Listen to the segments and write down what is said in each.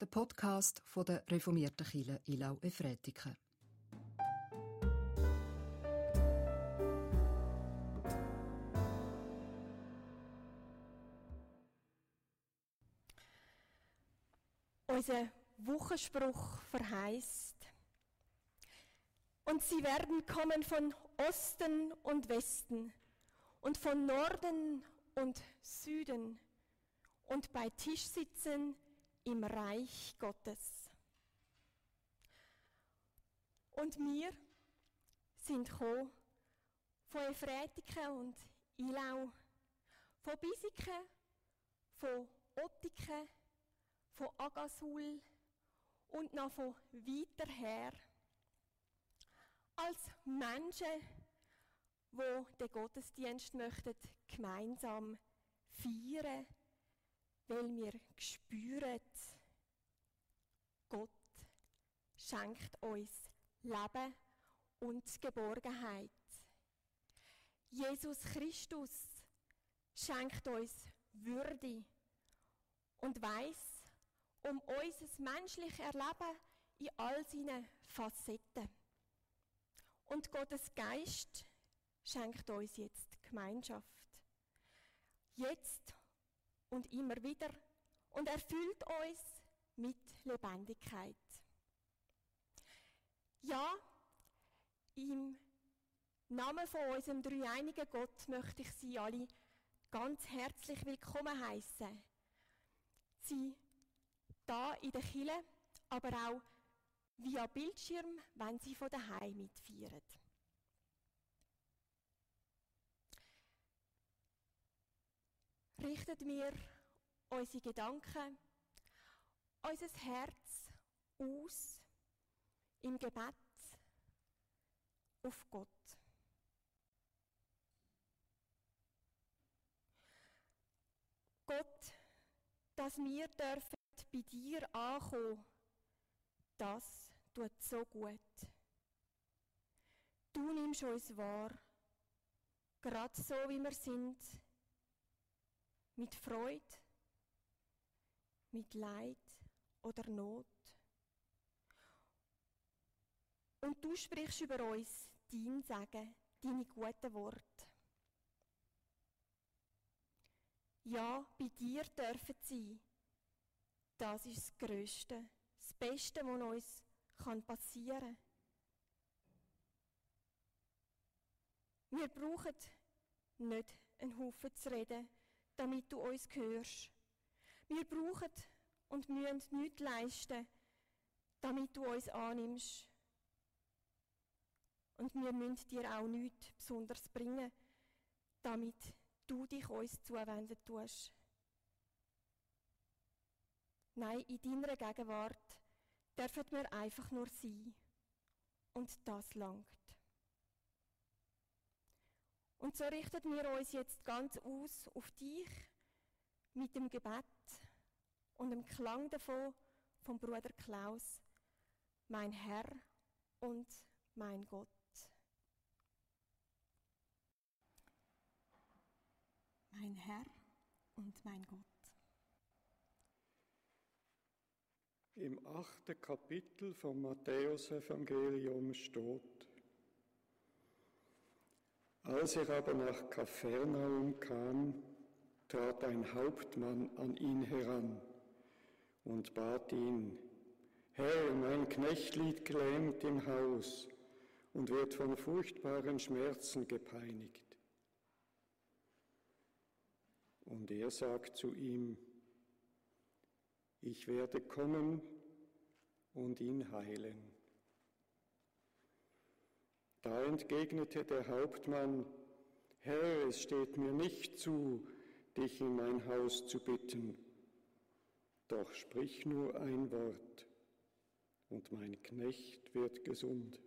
der Podcast von der reformierten Kirche Ilau Efretiken. Unser Wochenspruch verheißt. Und sie werden kommen von Osten und Westen und von Norden und Süden und bei Tisch sitzen im Reich Gottes. Und wir sind gekommen von Efretiken und Ilau, von Bisiken, von Ottiken, von Agasul und noch von weiter her. Als Menschen, wo den Gottesdienst möchten gemeinsam feiern, weil wir spüren, Gott schenkt uns Leben und Geborgenheit. Jesus Christus schenkt uns Würde und weiß um unser menschliches Erleben in all seinen Facetten. Und Gottes Geist schenkt uns jetzt Gemeinschaft. Jetzt und immer wieder und erfüllt uns mit Lebendigkeit. Ja, im Namen von unserem dreieinigen Gott möchte ich Sie alle ganz herzlich willkommen heißen. Sie da in der Kille, aber auch via Bildschirm, wenn Sie von daheim mitfeiern. Richtet mir unsere Gedanken, unser Herz aus im Gebet auf Gott. Gott, dass wir dürfen bei dir ankommen, das tut so gut. Du nimmst uns wahr, gerade so wie wir sind, mit Freude, mit Leid oder Not. Und du sprichst über uns dein Sagen, deine guten Worte. Ja, bei dir dürfen sie. Das ist das Größte, das Beste, was uns passieren kann. Wir brauchen nicht einen Haufen zu reden, damit du uns hörst. Wir brauchen und müssen nichts leisten, damit du uns annimmst. Und wir müssen dir auch nichts Besonderes bringen, damit du dich uns zuwenden tust. Nein, in deiner Gegenwart dürfen wir einfach nur sein. Und das langt. Und so richten wir uns jetzt ganz aus auf dich mit dem Gebet und dem Klang davon vom Bruder Klaus, mein Herr und mein Gott. Mein Herr und mein Gott. Im achten Kapitel vom Matthäusevangelium steht, als er aber nach Kapharnaum kam, trat ein Hauptmann an ihn heran und bat ihn, Herr, mein Knecht liegt im Haus und wird von furchtbaren Schmerzen gepeinigt. Und er sagt zu ihm, ich werde kommen und ihn heilen. Da entgegnete der Hauptmann, Herr, es steht mir nicht zu, dich in mein Haus zu bitten, doch sprich nur ein Wort, und mein Knecht wird gesund.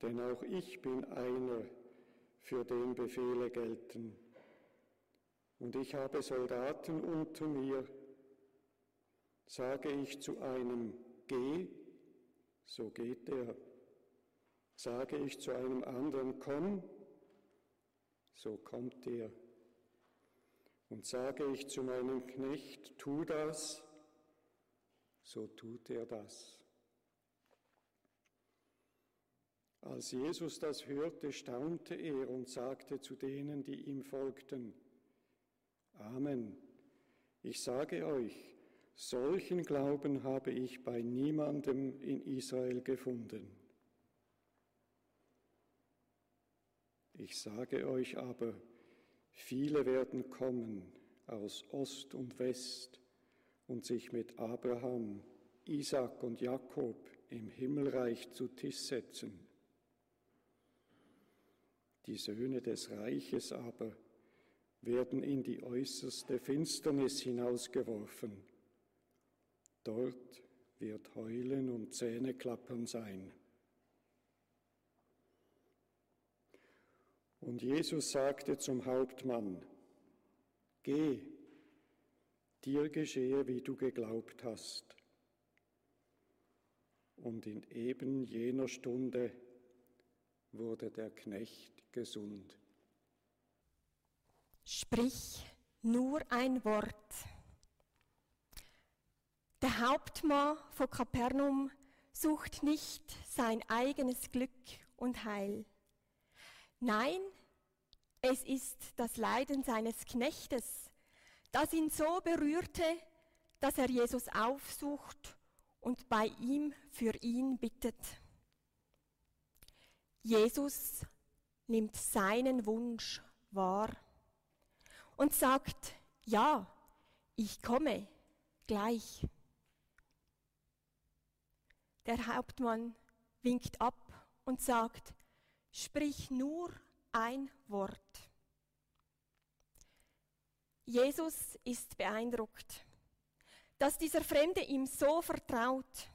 Denn auch ich bin einer, für den Befehle gelten, und ich habe Soldaten unter mir, sage ich zu einem, geh, so geht er. Sage ich zu einem anderen, komm, so kommt er. Und sage ich zu meinem Knecht, tu das, so tut er das. Als Jesus das hörte, staunte er und sagte zu denen, die ihm folgten, Amen. Ich sage euch, solchen Glauben habe ich bei niemandem in Israel gefunden. Ich sage euch aber, viele werden kommen aus Ost und West und sich mit Abraham, Isaac und Jakob im Himmelreich zu Tisch setzen. Die Söhne des Reiches aber werden in die äußerste Finsternis hinausgeworfen. Dort wird Heulen und Zähneklappern sein. Und Jesus sagte zum Hauptmann, Geh, dir geschehe, wie du geglaubt hast. Und in eben jener Stunde wurde der Knecht gesund. Sprich nur ein Wort. Der Hauptmann von Kapernaum sucht nicht sein eigenes Glück und Heil. Nein, es ist das Leiden seines Knechtes, das ihn so berührte, dass er Jesus aufsucht und bei ihm für ihn bittet. Jesus nimmt seinen Wunsch wahr und sagt, ja, ich komme gleich. Der Hauptmann winkt ab und sagt, sprich nur ein Wort. Jesus ist beeindruckt, dass dieser Fremde ihm so vertraut,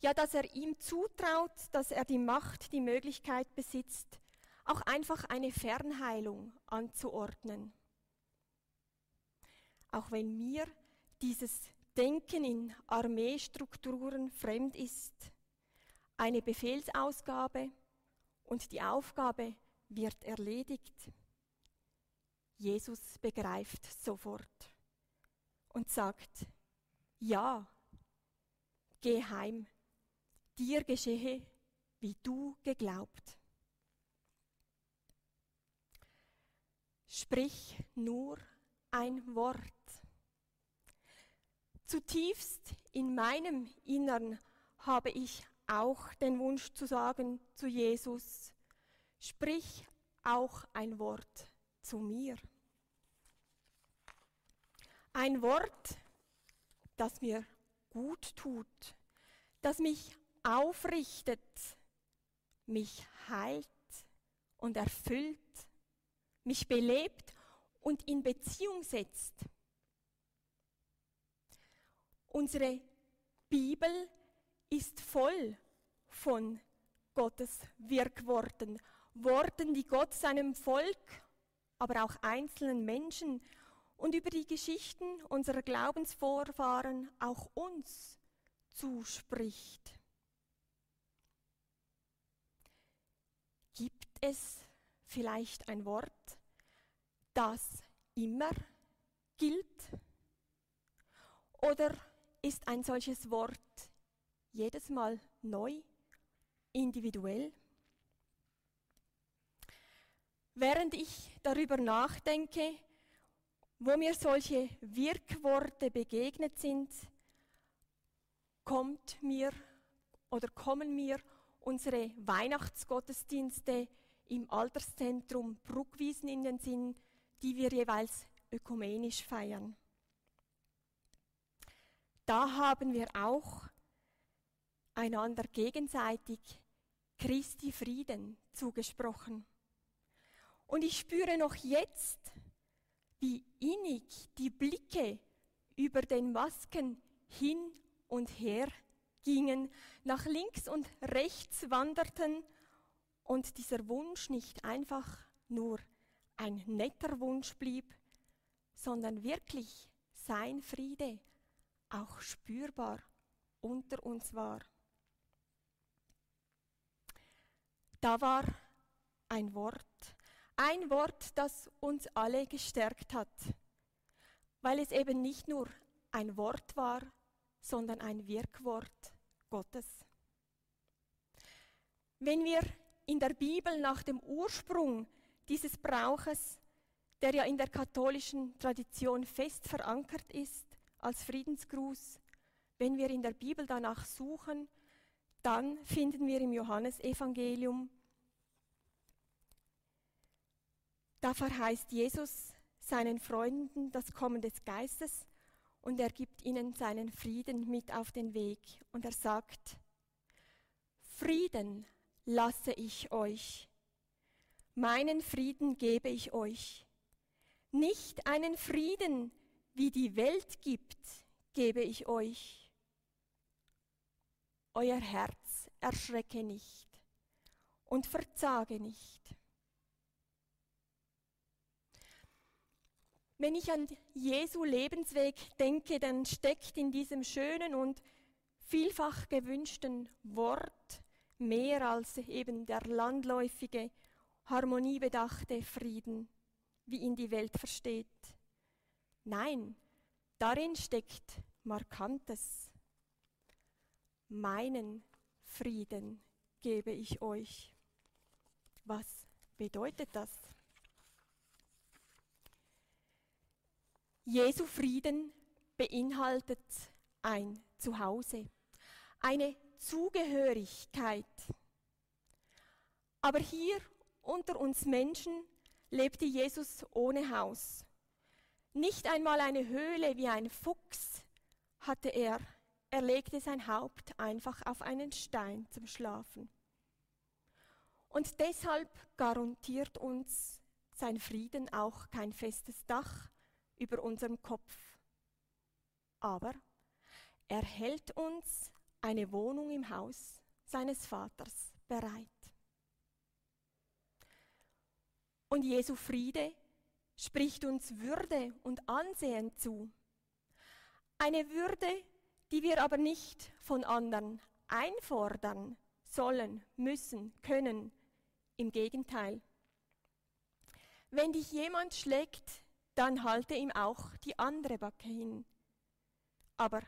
ja, dass er ihm zutraut, dass er die Macht, die Möglichkeit besitzt, auch einfach eine Fernheilung anzuordnen. Auch wenn mir dieses Denken in Armeestrukturen fremd ist, eine Befehlsausgabe und die Aufgabe wird erledigt. Jesus begreift sofort und sagt, ja, geh heim, dir geschehe, wie du geglaubt. Sprich nur ein Wort. Zutiefst in meinem Innern habe ich auch den Wunsch zu sagen zu Jesus, sprich auch ein Wort zu mir. Ein Wort, das mir gut tut, das mich aufrichtet, mich heilt und erfüllt, mich belebt und in Beziehung setzt. Unsere Bibel ist voll von Gottes Wirkworten, Worten, die Gott seinem Volk, aber auch einzelnen Menschen und über die Geschichten unserer Glaubensvorfahren auch uns zuspricht. Gibt es vielleicht ein Wort, das immer gilt? Oder ist ein solches Wort jedes Mal neu, individuell? Während ich darüber nachdenke, wo mir solche Wirkworte begegnet sind, kommt mir oder kommen mir unsere Weihnachtsgottesdienste im Alterszentrum Bruckwiesen in den Sinn, die wir jeweils ökumenisch feiern. Da haben wir auch einander gegenseitig Christi Frieden zugesprochen. Und ich spüre noch jetzt, wie innig die Blicke über den Masken hin und her gingen, nach links und rechts wanderten und dieser Wunsch nicht einfach nur ein netter Wunsch blieb, sondern wirklich sein Friede auch spürbar unter uns war. Da war ein Wort, ein Wort, das uns alle gestärkt hat, weil es eben nicht nur ein Wort war, sondern ein Wirkwort Gottes. Wenn wir in der Bibel nach dem Ursprung dieses Brauches, der ja in der katholischen Tradition fest verankert ist, als Friedensgruß, wenn wir in der Bibel danach suchen, dann finden wir im Johannesevangelium, da verheißt Jesus seinen Freunden das Kommen des Geistes und er gibt ihnen seinen Frieden mit auf den Weg. Und er sagt, Frieden lasse ich euch, meinen Frieden gebe ich euch. Nicht einen Frieden, wie die Welt gibt, gebe ich euch. Euer Herz erschrecke nicht und verzage nicht. Wenn ich an Jesu Lebensweg denke, dann steckt in diesem schönen und vielfach gewünschten Wort mehr als eben der landläufige, harmoniebedachte Frieden, wie ihn die Welt versteht. Nein, darin steckt Markantes. Meinen Frieden gebe ich euch. Was bedeutet das? Jesu Frieden beinhaltet ein Zuhause, eine Zugehörigkeit. Aber hier unter uns Menschen lebte Jesus ohne Haus. Nicht einmal eine Höhle wie ein Fuchs hatte er. Er legte sein Haupt einfach auf einen Stein zum Schlafen. Und deshalb garantiert uns sein Frieden auch kein festes Dach, über unserem Kopf. Aber er hält uns eine Wohnung im Haus seines Vaters bereit. Und Jesu Friede spricht uns Würde und Ansehen zu. Eine Würde, die wir aber nicht von anderen einfordern sollen, müssen, können. Im Gegenteil. Wenn dich jemand schlägt, dann halte ihm auch die andere Backe hin. Aber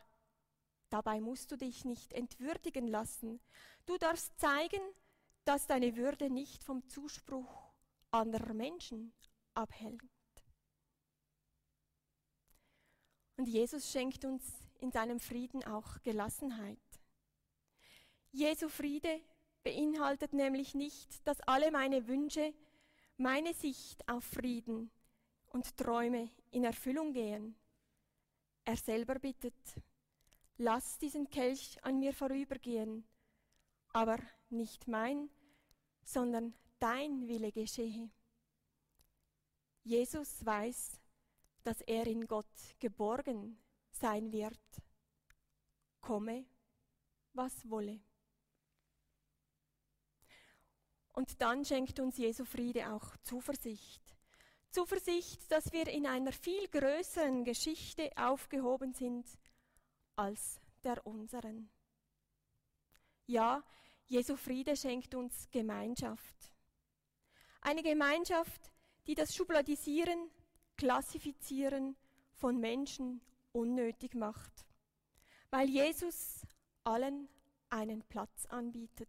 dabei musst du dich nicht entwürdigen lassen. Du darfst zeigen, dass deine Würde nicht vom Zuspruch anderer Menschen abhält. Und Jesus schenkt uns in seinem Frieden auch Gelassenheit. Jesu Friede beinhaltet nämlich nicht, dass alle meine Wünsche, meine Sicht auf Frieden, und Träume in Erfüllung gehen. Er selber bittet, lass diesen Kelch an mir vorübergehen, aber nicht mein, sondern dein Wille geschehe. Jesus weiß, dass er in Gott geborgen sein wird, komme, was wolle. Und dann schenkt uns Jesu Friede auch Zuversicht. Zuversicht, dass wir in einer viel größeren Geschichte aufgehoben sind als der unseren. Ja, Jesu Friede schenkt uns Gemeinschaft. Eine Gemeinschaft, die das Schubladisieren, Klassifizieren von Menschen unnötig macht, weil Jesus allen einen Platz anbietet.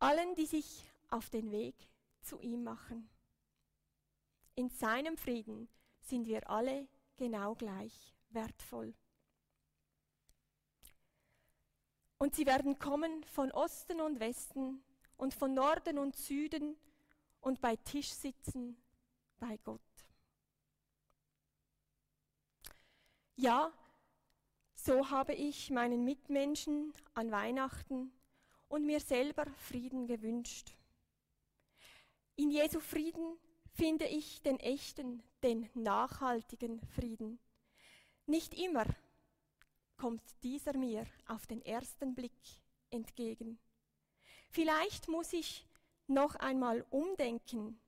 Allen, die sich auf den Weg zu ihm machen. In seinem Frieden sind wir alle genau gleich wertvoll. Und sie werden kommen von Osten und Westen und von Norden und Süden und bei Tisch sitzen bei Gott. Ja, so habe ich meinen Mitmenschen an Weihnachten und mir selber Frieden gewünscht. In Jesu Frieden finde ich den echten, den nachhaltigen Frieden. Nicht immer kommt dieser mir auf den ersten Blick entgegen. Vielleicht muss ich noch einmal umdenken,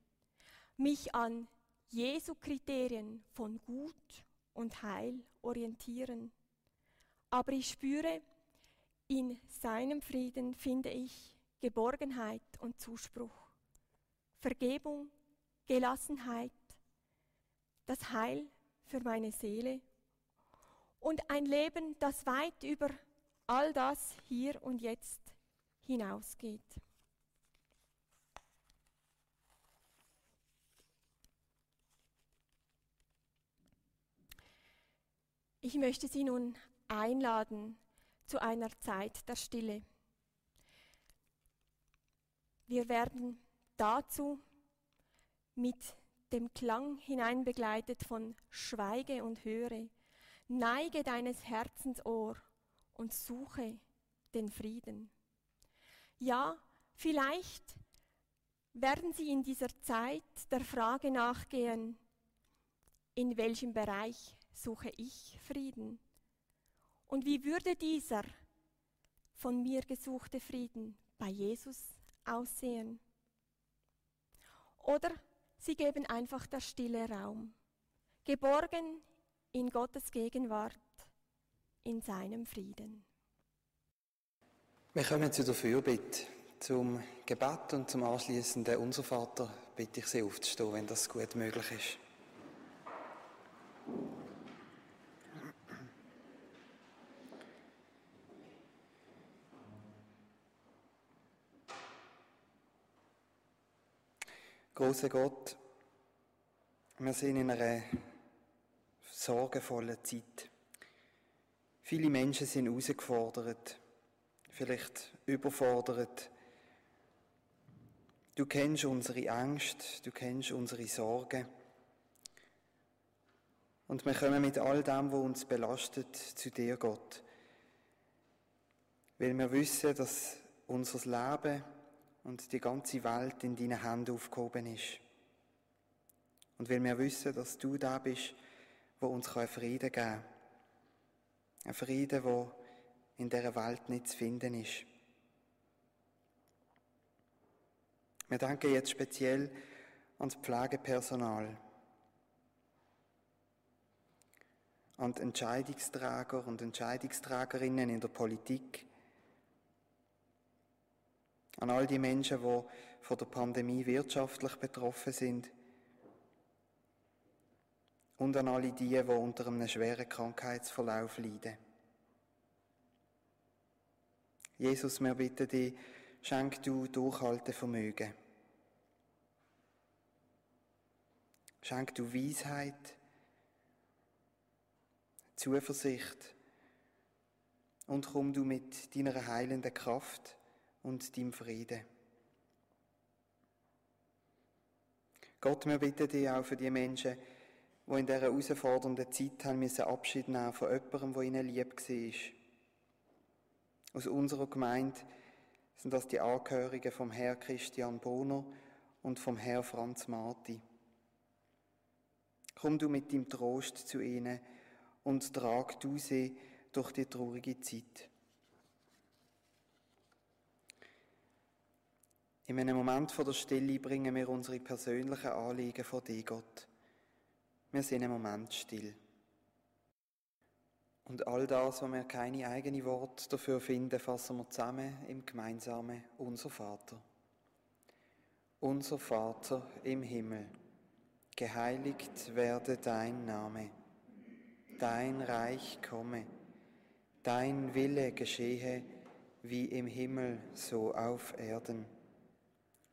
mich an Jesu Kriterien von Gut und Heil orientieren. Aber ich spüre, in seinem Frieden finde ich Geborgenheit und Zuspruch, Vergebung Gelassenheit, das Heil für meine Seele und ein Leben, das weit über all das hier und jetzt hinausgeht. Ich möchte Sie nun einladen zu einer Zeit der Stille. Wir werden dazu mit dem Klang hineinbegleitet von Schweige und höre, neige deines Herzens Ohr und suche den Frieden. Ja, vielleicht werden Sie in dieser Zeit der Frage nachgehen, in welchem Bereich suche ich Frieden? Und wie würde dieser von mir gesuchte Frieden bei Jesus aussehen? Oder sie geben einfach der Stille Raum, geborgen in Gottes Gegenwart, in seinem Frieden. Wir kommen zu der Fürbitte. Zum Gebet und zum anschließenden Unser Vater bitte ich Sie aufzustehen, wenn das gut möglich ist. Großer Gott, wir sind in einer sorgenvollen Zeit. Viele Menschen sind herausgefordert, vielleicht überfordert. Du kennst unsere Angst, du kennst unsere Sorgen. Und wir kommen mit all dem, was uns belastet, zu dir, Gott. Weil wir wissen, dass unser Leben und die ganze Welt in deinen Händen aufgehoben ist. Und weil wir wissen, dass du da bist, wo uns Frieden geben kann. Ein Frieden, der in dieser Welt nicht zu finden ist. Wir danken jetzt speziell ans Pflegepersonal, an die Entscheidungsträger und Entscheidungsträgerinnen in der Politik, an all die Menschen, die von der Pandemie wirtschaftlich betroffen sind und an alle die, die unter einem schweren Krankheitsverlauf leiden. Jesus, wir bitten dich, schenk du Durchhaltevermögen. Schenk du Weisheit, Zuversicht und komm du mit deiner heilenden Kraft und deinem Frieden. Gott, wir bitten dich auch für die Menschen, die in dieser herausfordernden Zeit haben müssen Abschied nehmen von jemandem, der ihnen lieb war. Aus unserer Gemeinde sind das die Angehörigen vom Herr Christian Boner und vom Herr Franz Marti. Komm du mit dem Trost zu ihnen und trag du sie durch die traurige Zeit. In einem Moment von der Stille bringen wir unsere persönlichen Anliegen vor dir, Gott. Wir sind im Moment still. Und all das, wo wir keine eigenen Worte dafür finden, fassen wir zusammen im gemeinsamen Unser Vater. Unser Vater im Himmel, geheiligt werde dein Name, dein Reich komme, dein Wille geschehe, wie im Himmel so auf Erden.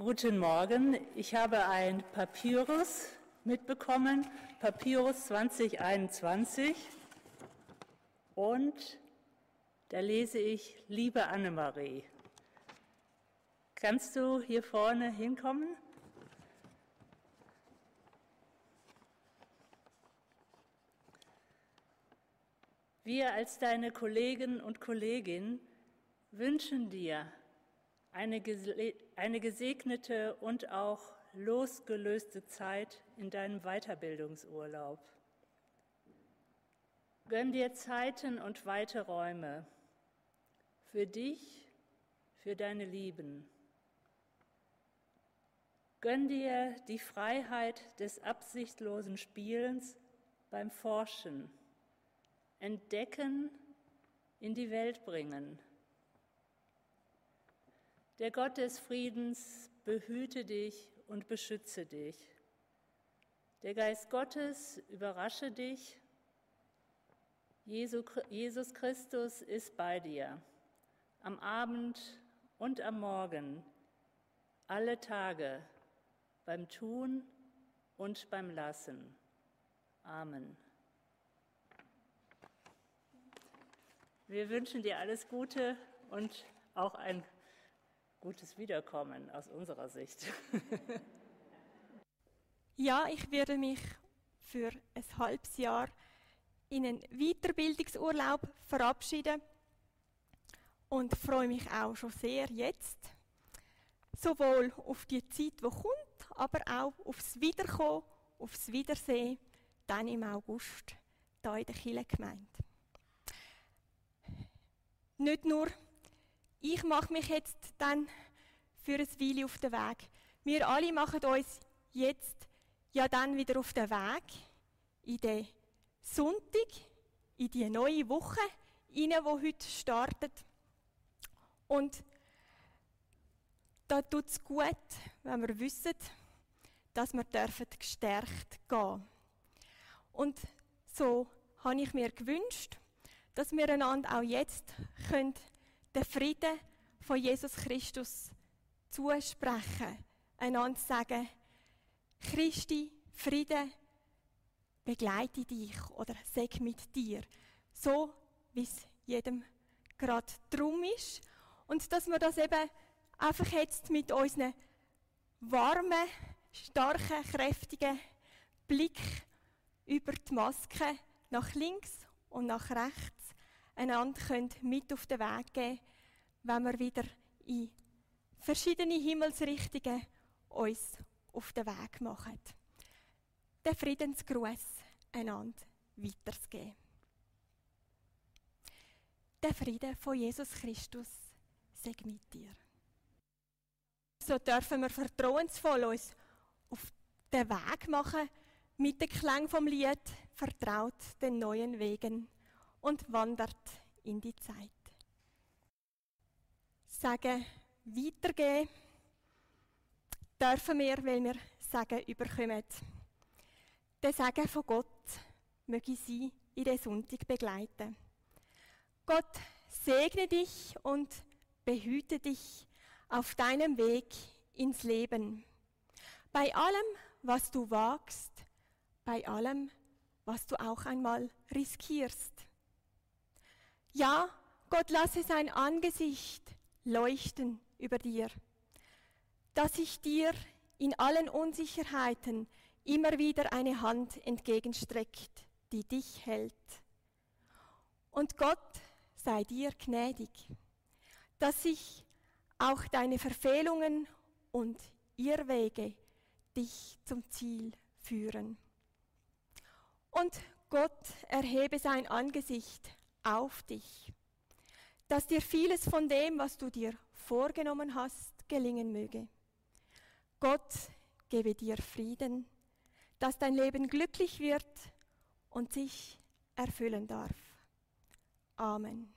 Guten Morgen. Ich habe ein Papyrus mitbekommen, Papyrus 2021. Und da lese ich, liebe Annemarie, kannst du hier vorne hinkommen? Wir als deine Kollegen und Kolleginnen wünschen dir eine, eine gesegnete und auch losgelöste Zeit in deinem Weiterbildungsurlaub. Gönn dir Zeiten und weite Räume für dich, für deine Lieben. Gönn dir die Freiheit des absichtlosen Spielens beim Forschen, Entdecken, in die Welt bringen. Der Gott des Friedens behüte dich und beschütze dich. Der Geist Gottes überrasche dich Jesus Christus ist bei dir, am Abend und am Morgen, alle Tage, beim Tun und beim Lassen. Amen. Wir wünschen dir alles Gute und auch ein gutes Wiederkommen aus unserer Sicht. ja, ich werde mich für ein halbes Jahr in einen Weiterbildungsurlaub verabschieden und freue mich auch schon sehr jetzt, sowohl auf die Zeit, die kommt, aber auch aufs Wiederkommen, aufs Wiedersehen, dann im August, hier in der Kirchengemeinde. Nicht nur ich mache mich jetzt dann für ein Weile auf den Weg. Wir alle machen uns jetzt ja dann wieder auf den Weg in den Sonntag in die neue Woche rein, die heute startet. Und da tut es gut, wenn wir wissen, dass wir dürfen gestärkt gehen Und so habe ich mir gewünscht, dass wir einander auch jetzt können den Frieden von Jesus Christus zusprechen, einander sagen, Christi Friede begleite dich oder sag mit dir. So, wie es jedem gerade drum ist. Und dass wir das eben einfach jetzt mit unseren warmen, starken, kräftigen Blick über die Maske nach links und nach rechts einander können mit auf den Weg geben, wenn wir wieder in verschiedene Himmelsrichtungen uns auf den Weg machen. Der Friedensgruß einander weiterzugeben. Der Friede von Jesus Christus sei mit dir. So dürfen wir vertrauensvoll uns auf den Weg machen, mit dem Klang vom Lied vertraut den neuen Wegen und wandert in die Zeit. Sagen, weitergehen dürfen wir, weil wir Sagen überkommen. Der Segen von Gott möge Sie in den Sonntag begleiten. Gott segne dich und behüte dich auf deinem Weg ins Leben. Bei allem, was du wagst, bei allem, was du auch einmal riskierst. Ja, Gott lasse sein Angesicht leuchten über dir, dass sich dir in allen Unsicherheiten immer wieder eine Hand entgegenstreckt, die dich hält. Und Gott sei dir gnädig, dass sich auch deine Verfehlungen und Irrwege dich zum Ziel führen. Und Gott erhebe sein Angesicht auf dich, dass dir vieles von dem, was du dir vorgenommen hast, gelingen möge. Gott gebe dir Frieden dass dein Leben glücklich wird und sich erfüllen darf. Amen.